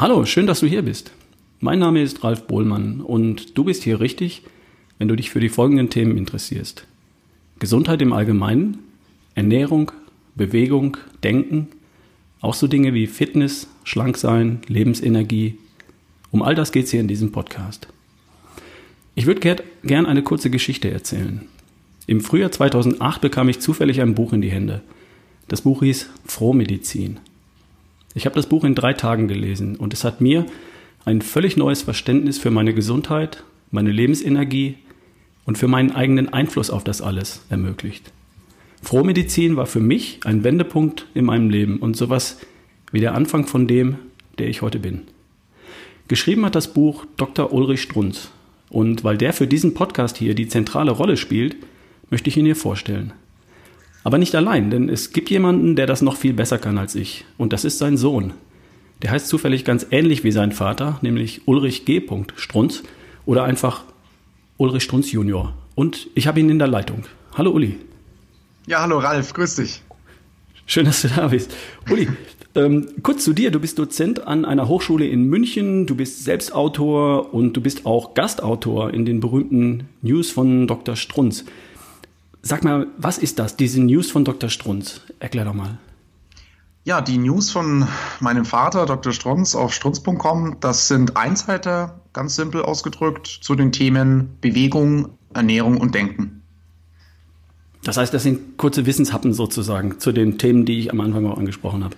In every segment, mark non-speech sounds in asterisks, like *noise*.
Hallo, schön, dass du hier bist. Mein Name ist Ralf Bohlmann und du bist hier richtig, wenn du dich für die folgenden Themen interessierst. Gesundheit im Allgemeinen, Ernährung, Bewegung, Denken, auch so Dinge wie Fitness, Schlanksein, Lebensenergie. Um all das geht es hier in diesem Podcast. Ich würde gern eine kurze Geschichte erzählen. Im Frühjahr 2008 bekam ich zufällig ein Buch in die Hände. Das Buch hieß Frohmedizin. Ich habe das Buch in drei Tagen gelesen und es hat mir ein völlig neues Verständnis für meine Gesundheit, meine Lebensenergie und für meinen eigenen Einfluss auf das alles ermöglicht. Frohmedizin war für mich ein Wendepunkt in meinem Leben und sowas wie der Anfang von dem, der ich heute bin. Geschrieben hat das Buch Dr. Ulrich Strunz und weil der für diesen Podcast hier die zentrale Rolle spielt, möchte ich ihn hier vorstellen. Aber nicht allein, denn es gibt jemanden, der das noch viel besser kann als ich. Und das ist sein Sohn. Der heißt zufällig ganz ähnlich wie sein Vater, nämlich Ulrich G. Strunz oder einfach Ulrich Strunz Junior. Und ich habe ihn in der Leitung. Hallo Uli. Ja, hallo Ralf, grüß dich. Schön, dass du da bist. Uli, ähm, kurz zu dir. Du bist Dozent an einer Hochschule in München, du bist Selbstautor und du bist auch Gastautor in den berühmten News von Dr. Strunz. Sag mal, was ist das, diese News von Dr. Strunz? Erklär doch mal. Ja, die News von meinem Vater, Dr. Strunz, auf strunz.com, das sind Einzeiter, ganz simpel ausgedrückt, zu den Themen Bewegung, Ernährung und Denken. Das heißt, das sind kurze Wissenshappen sozusagen zu den Themen, die ich am Anfang auch angesprochen habe.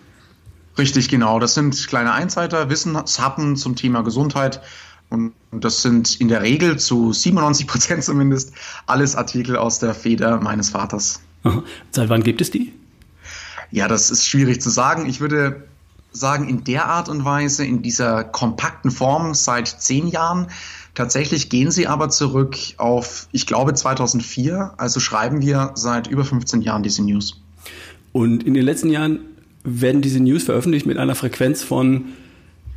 Richtig, genau. Das sind kleine Einzeiter, Wissenshappen zum Thema Gesundheit, und das sind in der Regel zu 97 Prozent zumindest alles Artikel aus der Feder meines Vaters. Aha. Seit wann gibt es die? Ja, das ist schwierig zu sagen. Ich würde sagen, in der Art und Weise, in dieser kompakten Form seit zehn Jahren. Tatsächlich gehen sie aber zurück auf, ich glaube, 2004. Also schreiben wir seit über 15 Jahren diese News. Und in den letzten Jahren werden diese News veröffentlicht mit einer Frequenz von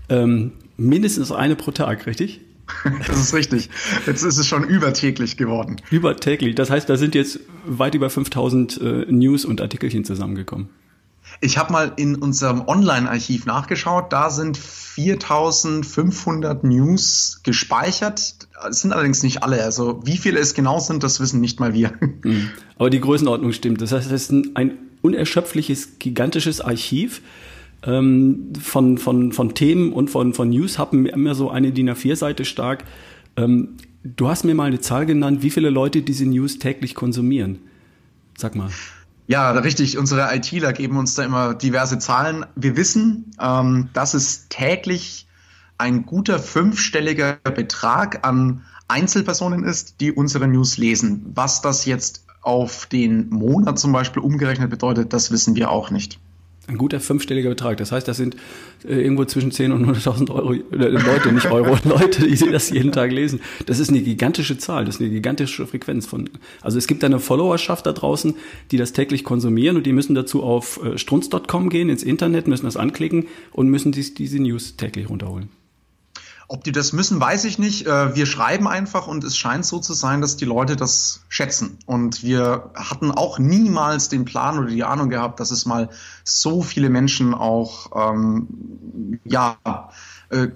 ähm, mindestens eine pro Tag, richtig? *laughs* Das ist richtig. Jetzt ist es schon übertäglich geworden. Übertäglich. Das heißt, da sind jetzt weit über 5000 äh, News und Artikelchen zusammengekommen. Ich habe mal in unserem Online-Archiv nachgeschaut. Da sind 4500 News gespeichert. Es sind allerdings nicht alle. Also wie viele es genau sind, das wissen nicht mal wir. *laughs* Mhm. Aber die Größenordnung stimmt. Das heißt, es ist ein unerschöpfliches, gigantisches Archiv ähm, von, von, von Themen und von, von News haben immer so eine DIN A4-Seite stark. Ähm, du hast mir mal eine Zahl genannt, wie viele Leute diese News täglich konsumieren. Sag mal. Ja, richtig. Unsere ITler geben uns da immer diverse Zahlen. Wir wissen, ähm, dass es täglich ein guter fünfstelliger Betrag an Einzelpersonen ist, die unsere News lesen. Was das jetzt auf den Monat zum Beispiel umgerechnet bedeutet, das wissen wir auch nicht. Ein guter fünfstelliger Betrag. Das heißt, das sind äh, irgendwo zwischen 10 und 100.000 Euro, äh, Leute, nicht Euro, *laughs* Leute, die das jeden Tag lesen. Das ist eine gigantische Zahl, das ist eine gigantische Frequenz von. Also es gibt eine Followerschaft da draußen, die das täglich konsumieren und die müssen dazu auf äh, strunz.com gehen, ins Internet, müssen das anklicken und müssen dies, diese News täglich runterholen. Ob die das müssen, weiß ich nicht. Äh, wir schreiben einfach und es scheint so zu sein, dass die Leute das schätzen. Und wir hatten auch niemals den Plan oder die Ahnung gehabt, dass es mal so viele Menschen auch, ähm, ja, äh,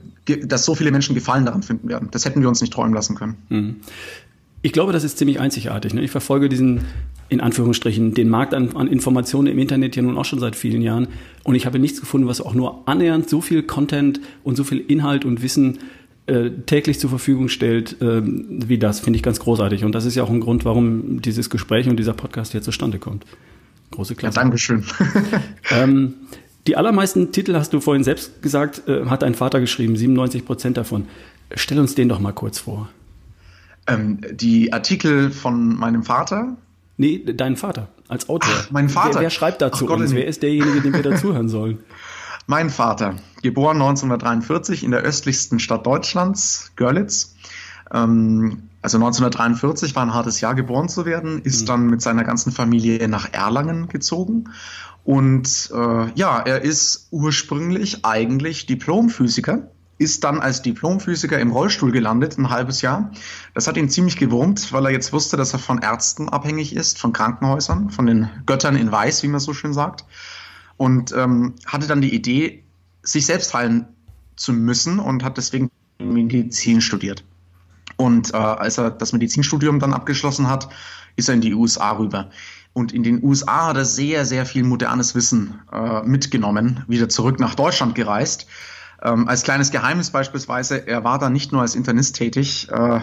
dass so viele Menschen Gefallen daran finden werden. Das hätten wir uns nicht träumen lassen können. Mhm. Ich glaube, das ist ziemlich einzigartig. Ne? Ich verfolge diesen, in Anführungsstrichen, den Markt an, an, Informationen im Internet ja nun auch schon seit vielen Jahren. Und ich habe nichts gefunden, was auch nur annähernd so viel Content und so viel Inhalt und Wissen äh, täglich zur Verfügung stellt, äh, wie das. Finde ich ganz großartig. Und das ist ja auch ein Grund, warum dieses Gespräch und dieser Podcast hier zustande kommt. Große Klasse. Ja, Dankeschön. *laughs* ähm, die allermeisten Titel, hast du vorhin selbst gesagt, äh, hat dein Vater geschrieben, 97 Prozent davon. Stell uns den doch mal kurz vor. Ähm, die Artikel von meinem Vater? Nee, deinen Vater als Autor. Ach, mein Vater. Wer, wer schreibt dazu Ach, uns? Wer ist derjenige, dem wir dazuhören *laughs* sollen? Mein Vater, geboren 1943 in der östlichsten Stadt Deutschlands, Görlitz. Ähm, also 1943 war ein hartes Jahr, geboren zu werden, ist mhm. dann mit seiner ganzen Familie nach Erlangen gezogen. Und äh, ja, er ist ursprünglich eigentlich Diplomphysiker ist dann als Diplomphysiker im Rollstuhl gelandet, ein halbes Jahr. Das hat ihn ziemlich gewurmt, weil er jetzt wusste, dass er von Ärzten abhängig ist, von Krankenhäusern, von den Göttern in Weiß, wie man so schön sagt. Und ähm, hatte dann die Idee, sich selbst heilen zu müssen und hat deswegen Medizin studiert. Und äh, als er das Medizinstudium dann abgeschlossen hat, ist er in die USA rüber. Und in den USA hat er sehr, sehr viel modernes Wissen äh, mitgenommen, wieder zurück nach Deutschland gereist. Ähm, als kleines Geheimnis beispielsweise, er war da nicht nur als Internist tätig, äh,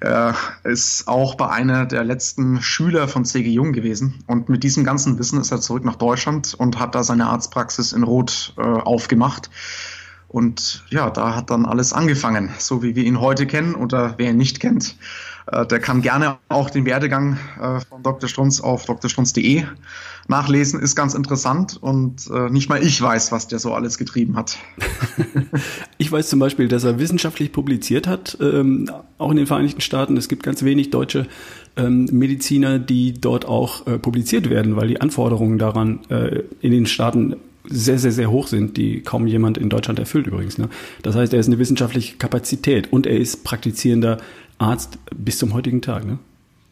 er ist auch bei einer der letzten Schüler von C.G. Jung gewesen. Und mit diesem ganzen Wissen ist er zurück nach Deutschland und hat da seine Arztpraxis in Rot äh, aufgemacht. Und ja, da hat dann alles angefangen, so wie wir ihn heute kennen oder wer ihn nicht kennt. Äh, der kann gerne auch den Werdegang äh, von Dr. Strunz auf drstrunz.de nachlesen. Ist ganz interessant und äh, nicht mal ich weiß, was der so alles getrieben hat. *laughs* ich weiß zum Beispiel, dass er wissenschaftlich publiziert hat, ähm, auch in den Vereinigten Staaten. Es gibt ganz wenig deutsche ähm, Mediziner, die dort auch publiziert werden, weil die Anforderungen daran in den Staaten sehr, sehr, sehr hoch sind, die kaum jemand in Deutschland erfüllt übrigens. Ne? Das heißt, er ist eine wissenschaftliche Kapazität und er ist praktizierender Arzt bis zum heutigen Tag. Ne?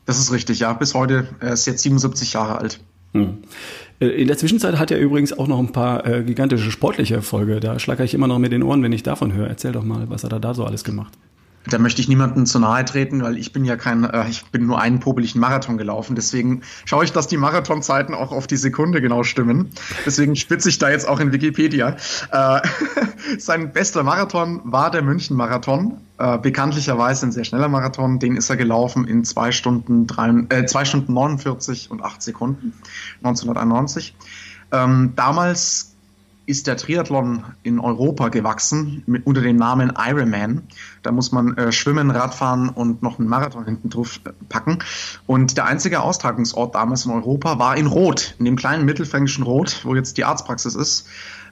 Das ist richtig, ja. Bis heute. Er ist jetzt 77 Jahre alt. Hm. Äh, in der Zwischenzeit hat er übrigens auch noch ein paar äh, gigantische sportliche Erfolge. Da schlage ich immer noch mit den Ohren, wenn ich davon höre. Erzähl doch mal, was hat er da so alles gemacht? da möchte ich niemandem zu nahe treten, weil ich bin ja kein, äh, ich bin nur einen popeligen Marathon gelaufen. Deswegen schaue ich, dass die Marathonzeiten auch auf die Sekunde genau stimmen. Deswegen spitze ich da jetzt auch in Wikipedia. Äh, *laughs* sein bester Marathon war der München-Marathon. Äh, bekanntlicherweise ein sehr schneller Marathon. Den ist er gelaufen in zwei Stunden, drei, äh, zwei Stunden 49 und acht Sekunden 1991. Ähm, damals ist der Triathlon in Europa gewachsen mit, unter dem Namen Ironman. Da muss man äh, schwimmen, Radfahren und noch einen Marathon hinten drauf äh, packen. Und der einzige Austragungsort damals in Europa war in Rot, in dem kleinen mittelfränkischen Rot, wo jetzt die Arztpraxis ist.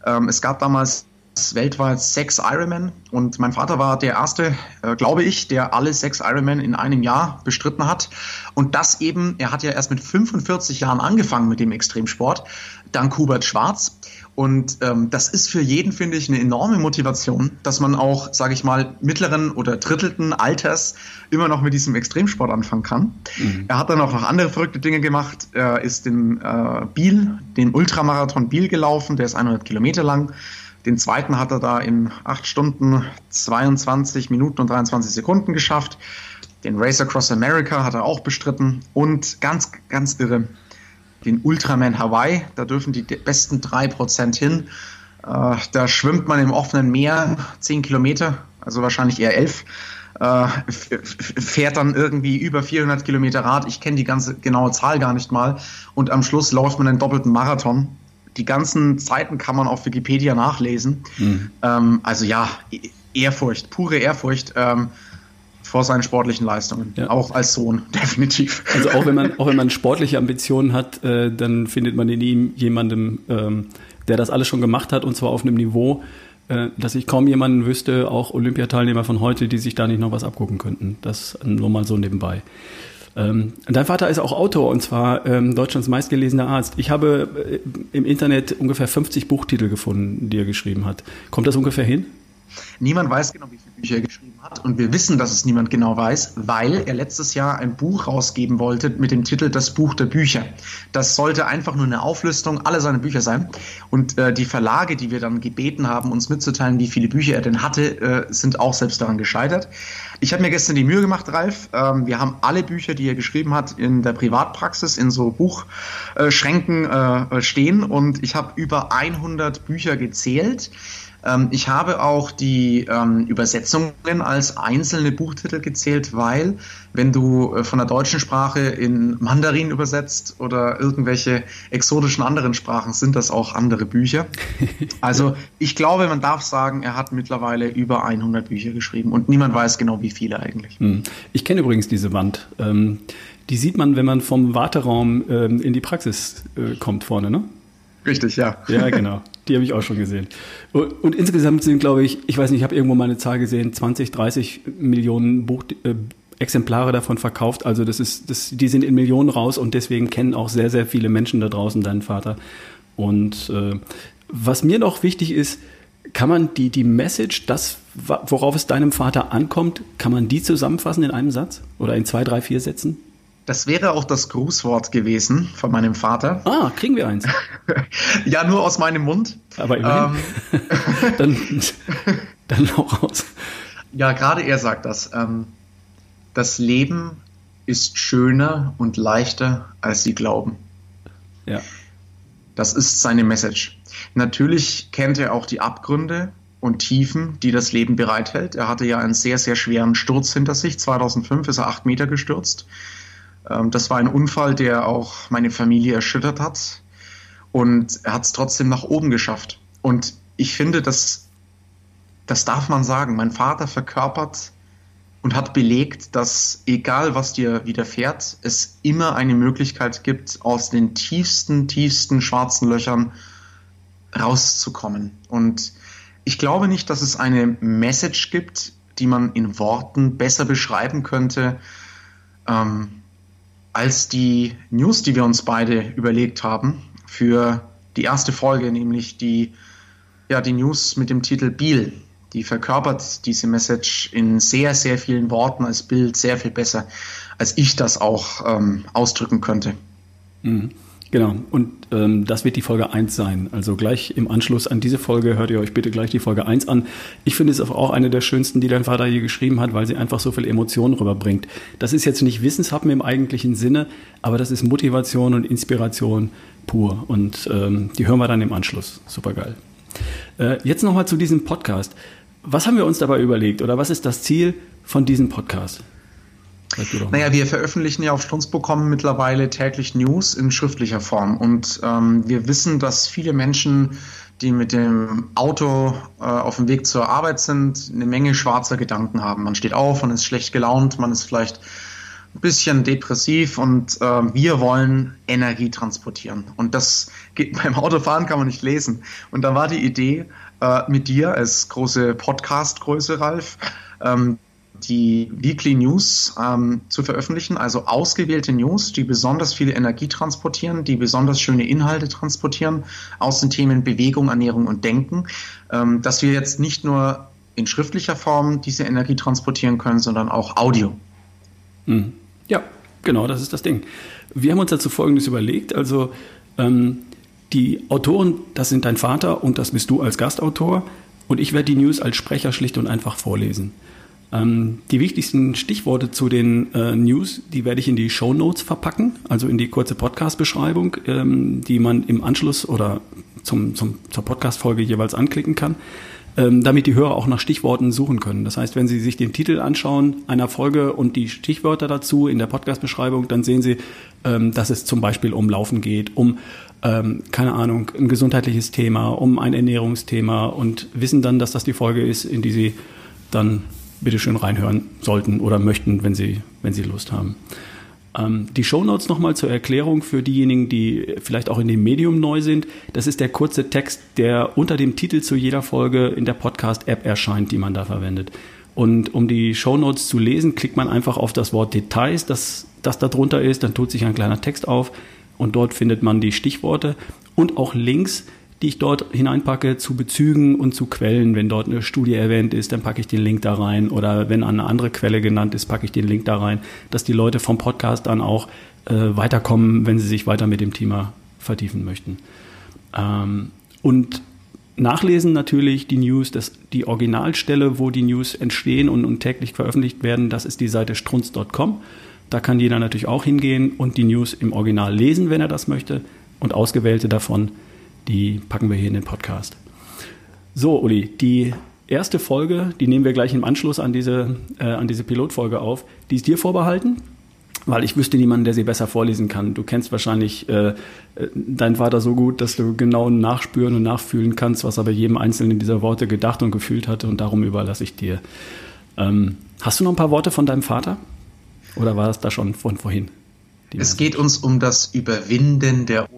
Ähm, es gab damals weltweit sechs Ironman und mein Vater war der erste, äh, glaube ich, der alle sechs Ironman in einem Jahr bestritten hat. Und das eben, er hat ja erst mit 45 Jahren angefangen mit dem Extremsport, dank Hubert Schwarz. Und ähm, das ist für jeden, finde ich, eine enorme Motivation, dass man auch, sage ich mal, mittleren oder drittelten Alters immer noch mit diesem Extremsport anfangen kann. Mhm. Er hat dann auch noch andere verrückte Dinge gemacht. Er ist den äh, Biel, den Ultramarathon Biel gelaufen, der ist 100 Kilometer lang. Den zweiten hat er da in 8 Stunden, 22 Minuten und 23 Sekunden geschafft. Den Race Across America hat er auch bestritten. Und ganz, ganz irre, den Ultraman Hawaii. Da dürfen die besten 3% hin. Äh, da schwimmt man im offenen Meer 10 Kilometer, also wahrscheinlich eher 11. Äh, fährt dann irgendwie über 400 Kilometer Rad. Ich kenne die ganze genaue Zahl gar nicht mal. Und am Schluss läuft man einen doppelten Marathon. Die ganzen Zeiten kann man auf Wikipedia nachlesen. Mhm. Ähm, also ja, Ehrfurcht, pure Ehrfurcht. Ähm, vor seinen sportlichen Leistungen. Ja. Auch als Sohn, *laughs* definitiv. Also auch wenn man, auch wenn man sportliche Ambitionen hat, äh, dann findet man in ihm jemandem, ähm, der das alles schon gemacht hat und zwar auf einem Niveau, äh, dass ich kaum jemanden wüsste, auch Olympiateilnehmer von heute, die sich da nicht noch was abgucken könnten. Das nur mal so nebenbei. Ähm, dein Vater ist auch Autor und zwar ähm, Deutschlands meistgelesener Arzt. Ich habe äh, im Internet ungefähr 50 Buchtitel gefunden, die er geschrieben hat. Kommt das ungefähr hin? Niemand weiß genau, wie viele Bücher er geschrieben hat. Und wir wissen, dass es niemand genau weiß, weil er letztes Jahr ein Buch rausgeben wollte mit dem Titel Das Buch der Bücher. Das sollte einfach nur eine Auflistung aller seiner Bücher sein. Und äh, die Verlage, die wir dann gebeten haben, uns mitzuteilen, wie viele Bücher er denn hatte, äh, sind auch selbst daran gescheitert. Ich habe mir gestern die Mühe gemacht, Ralf. Ähm, wir haben alle Bücher, die er geschrieben hat, in der Privatpraxis in so Buchschränken äh, stehen. Und ich habe über 100 Bücher gezählt. Ähm, ich habe auch die ähm, Übersetzungen als einzelne Buchtitel gezählt, weil wenn du äh, von der deutschen Sprache in Mandarin übersetzt oder irgendwelche exotischen anderen Sprachen, sind das auch andere Bücher. *laughs* Also ich glaube, man darf sagen, er hat mittlerweile über 100 Bücher geschrieben und niemand weiß genau, wie viele eigentlich. Hm. Ich kenne übrigens diese Wand. Ähm, die sieht man, wenn man vom Warteraum ähm, in die Praxis äh, kommt vorne, ne? Richtig, ja. Ja, genau. Die habe ich auch schon gesehen. Und, und insgesamt sind, glaube ich, ich weiß nicht, ich habe irgendwo mal eine Zahl gesehen, 20, 30 Millionen Buch, äh, Exemplare davon verkauft. Also das ist, das, die sind in Millionen raus und deswegen kennen auch sehr, sehr viele Menschen da draußen deinen Vater. Und äh, was mir noch wichtig ist, kann man die, die Message, das, worauf es deinem Vater ankommt, kann man die zusammenfassen in einem Satz oder in zwei, drei, vier Sätzen? Das wäre auch das Grußwort gewesen von meinem Vater. Ah, kriegen wir eins. *laughs* ja, nur aus meinem Mund. Aber immerhin. Ähm, *laughs* Dann Dann auch raus. Ja, gerade er sagt das. Ähm, das Leben ist schöner und leichter, als sie glauben. Ja. Das ist seine Message. Natürlich kennt er auch die Abgründe und Tiefen, die das Leben bereithält. Er hatte ja einen sehr, sehr schweren Sturz hinter sich. 2005 ist er acht Meter gestürzt. Ähm, das war ein Unfall, der auch meine Familie erschüttert hat. Und er hat es trotzdem nach oben geschafft. Und ich finde, das, das darf man sagen. Mein Vater verkörpert und hat belegt, dass egal was dir widerfährt, es immer eine Möglichkeit gibt, aus den tiefsten, tiefsten schwarzen Löchern rauszukommen. Und ich glaube nicht, dass es eine Message gibt, die man in Worten besser beschreiben könnte, ähm, als die News, die wir uns beide überlegt haben für die erste Folge, nämlich die, ja, die News mit dem Titel Biel. Die verkörpert diese Message in sehr, sehr vielen Worten als Bild sehr viel besser, als ich das auch ähm, ausdrücken könnte. Mhm. Genau, und ähm, das wird die Folge 1 sein. Also gleich im Anschluss an diese Folge hört ihr euch bitte gleich die Folge 1 an. Ich finde es auch eine der schönsten, die dein Vater hier geschrieben hat, weil sie einfach so viel Emotionen rüberbringt. Das ist jetzt nicht Wissenshappen im eigentlichen Sinne, aber das ist Motivation und Inspiration pur. Und ähm, die hören wir dann im Anschluss. Super geil. Äh, jetzt nochmal zu diesem Podcast. Was haben wir uns dabei überlegt oder was ist das Ziel von diesem Podcast? Naja, wir veröffentlichen ja auf Strunzprogramm mittlerweile täglich News in schriftlicher Form. Und ähm, wir wissen, dass viele Menschen, die mit dem Auto äh, auf dem Weg zur Arbeit sind, eine Menge schwarzer Gedanken haben. Man steht auf, man ist schlecht gelaunt, man ist vielleicht ein bisschen depressiv und äh, wir wollen Energie transportieren. Und das geht *laughs* beim Autofahren kann man nicht lesen. Und da war die Idee äh, mit dir als große Podcast-Größe, Ralf, ähm, die Weekly News ähm, zu veröffentlichen, also ausgewählte News, die besonders viel Energie transportieren, die besonders schöne Inhalte transportieren aus den Themen Bewegung, Ernährung und Denken, ähm, dass wir jetzt nicht nur in schriftlicher Form diese Energie transportieren können, sondern auch Audio. Mhm. Ja, genau, das ist das Ding. Wir haben uns dazu Folgendes überlegt, also ähm, die Autoren, das sind dein Vater und das bist du als Gastautor und ich werde die News als Sprecher schlicht und einfach vorlesen. Ähm, die wichtigsten Stichworte zu den äh, News, die werde ich in die Show Notes verpacken, also in die kurze Podcast-Beschreibung, ähm, die man im Anschluss oder zum, zum, zur Podcast-Folge jeweils anklicken kann, ähm, damit die Hörer auch nach Stichworten suchen können. Das heißt, wenn Sie sich den Titel anschauen einer Folge und die Stichwörter dazu in der Podcast-Beschreibung, dann sehen Sie, ähm, dass es zum Beispiel um Laufen geht, um ähm, keine Ahnung, ein gesundheitliches Thema, um ein Ernährungsthema und wissen dann, dass das die Folge ist, in die Sie dann bitte schön reinhören sollten oder möchten, wenn Sie, wenn Sie Lust haben. Ähm, die Shownotes nochmal zur Erklärung für diejenigen, die vielleicht auch in dem Medium neu sind. Das ist der kurze Text, der unter dem Titel zu jeder Folge in der Podcast-App erscheint, die man da verwendet. Und um die Shownotes zu lesen, klickt man einfach auf das Wort Details, das, das da drunter ist, dann tut sich ein kleiner Text auf und dort findet man die Stichworte und auch Links die ich dort hineinpacke zu Bezügen und zu Quellen. Wenn dort eine Studie erwähnt ist, dann packe ich den Link da rein. Oder wenn eine andere Quelle genannt ist, packe ich den Link da rein, dass die Leute vom Podcast dann auch äh, weiterkommen, wenn sie sich weiter mit dem Thema vertiefen möchten. Ähm, und nachlesen natürlich die News, das, die Originalstelle, wo die News entstehen und, und täglich veröffentlicht werden, das ist die Seite strunz.com. Da kann jeder natürlich auch hingehen und die News im Original lesen, wenn er das möchte. Und ausgewählte davon die packen wir hier in den Podcast. So, Uli, die erste Folge, die nehmen wir gleich im Anschluss an diese, äh, an diese Pilotfolge auf. Die ist dir vorbehalten, weil ich wüsste niemanden, der sie besser vorlesen kann. Du kennst wahrscheinlich äh, äh, deinen Vater so gut, dass du genau nachspüren und nachfühlen kannst, was er bei jedem einzelnen dieser Worte gedacht und gefühlt hatte und darum überlasse ich dir. Ähm, hast du noch ein paar Worte von deinem Vater? Oder war das da schon von vorhin? Es geht uns um das Überwinden der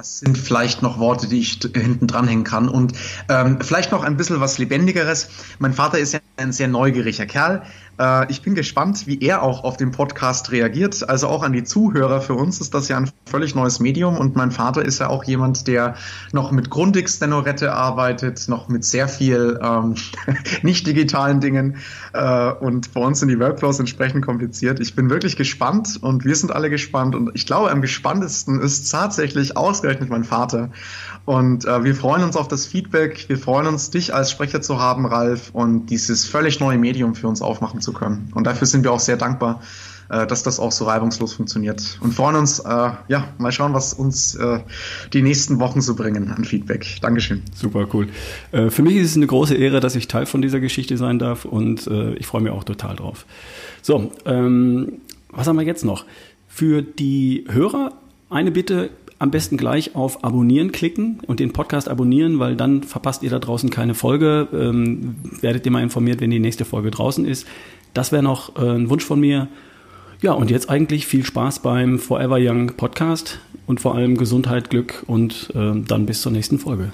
das sind vielleicht noch Worte, die ich hinten dranhängen kann. Und ähm, vielleicht noch ein bisschen was Lebendigeres. Mein Vater ist ja ein sehr neugieriger Kerl. Äh, ich bin gespannt, wie er auch auf den Podcast reagiert. Also auch an die Zuhörer. Für uns ist das ja ein völlig neues Medium und mein Vater ist ja auch jemand, der noch mit Grundig-Stenorette arbeitet, noch mit sehr viel ähm, *laughs* nicht digitalen Dingen äh, und bei uns sind die Workflows entsprechend kompliziert. Ich bin wirklich gespannt und wir sind alle gespannt und ich glaube, am gespanntesten ist tatsächlich ausgerechnet mein Vater. Und äh, wir freuen uns auf das Feedback. Wir freuen uns, dich als Sprecher zu haben, Ralf, und dieses völlig neue Medium für uns aufmachen zu können. Und dafür sind wir auch sehr dankbar, äh, dass das auch so reibungslos funktioniert. Und freuen uns, äh, ja, mal schauen, was uns äh, die nächsten Wochen so bringen an Feedback. Dankeschön. Super cool. Äh, für mich ist es eine große Ehre, dass ich Teil von dieser Geschichte sein darf und äh, ich freue mich auch total drauf. So, ähm, was haben wir jetzt noch? Für die Hörer eine Bitte, am besten gleich auf Abonnieren klicken und den Podcast abonnieren, weil dann verpasst ihr da draußen keine Folge. Ähm, werdet ihr mal informiert, wenn die nächste Folge draußen ist. Das wäre noch äh, ein Wunsch von mir. Ja, und jetzt eigentlich viel Spaß beim Forever Young Podcast und vor allem Gesundheit, Glück und äh, dann bis zur nächsten Folge.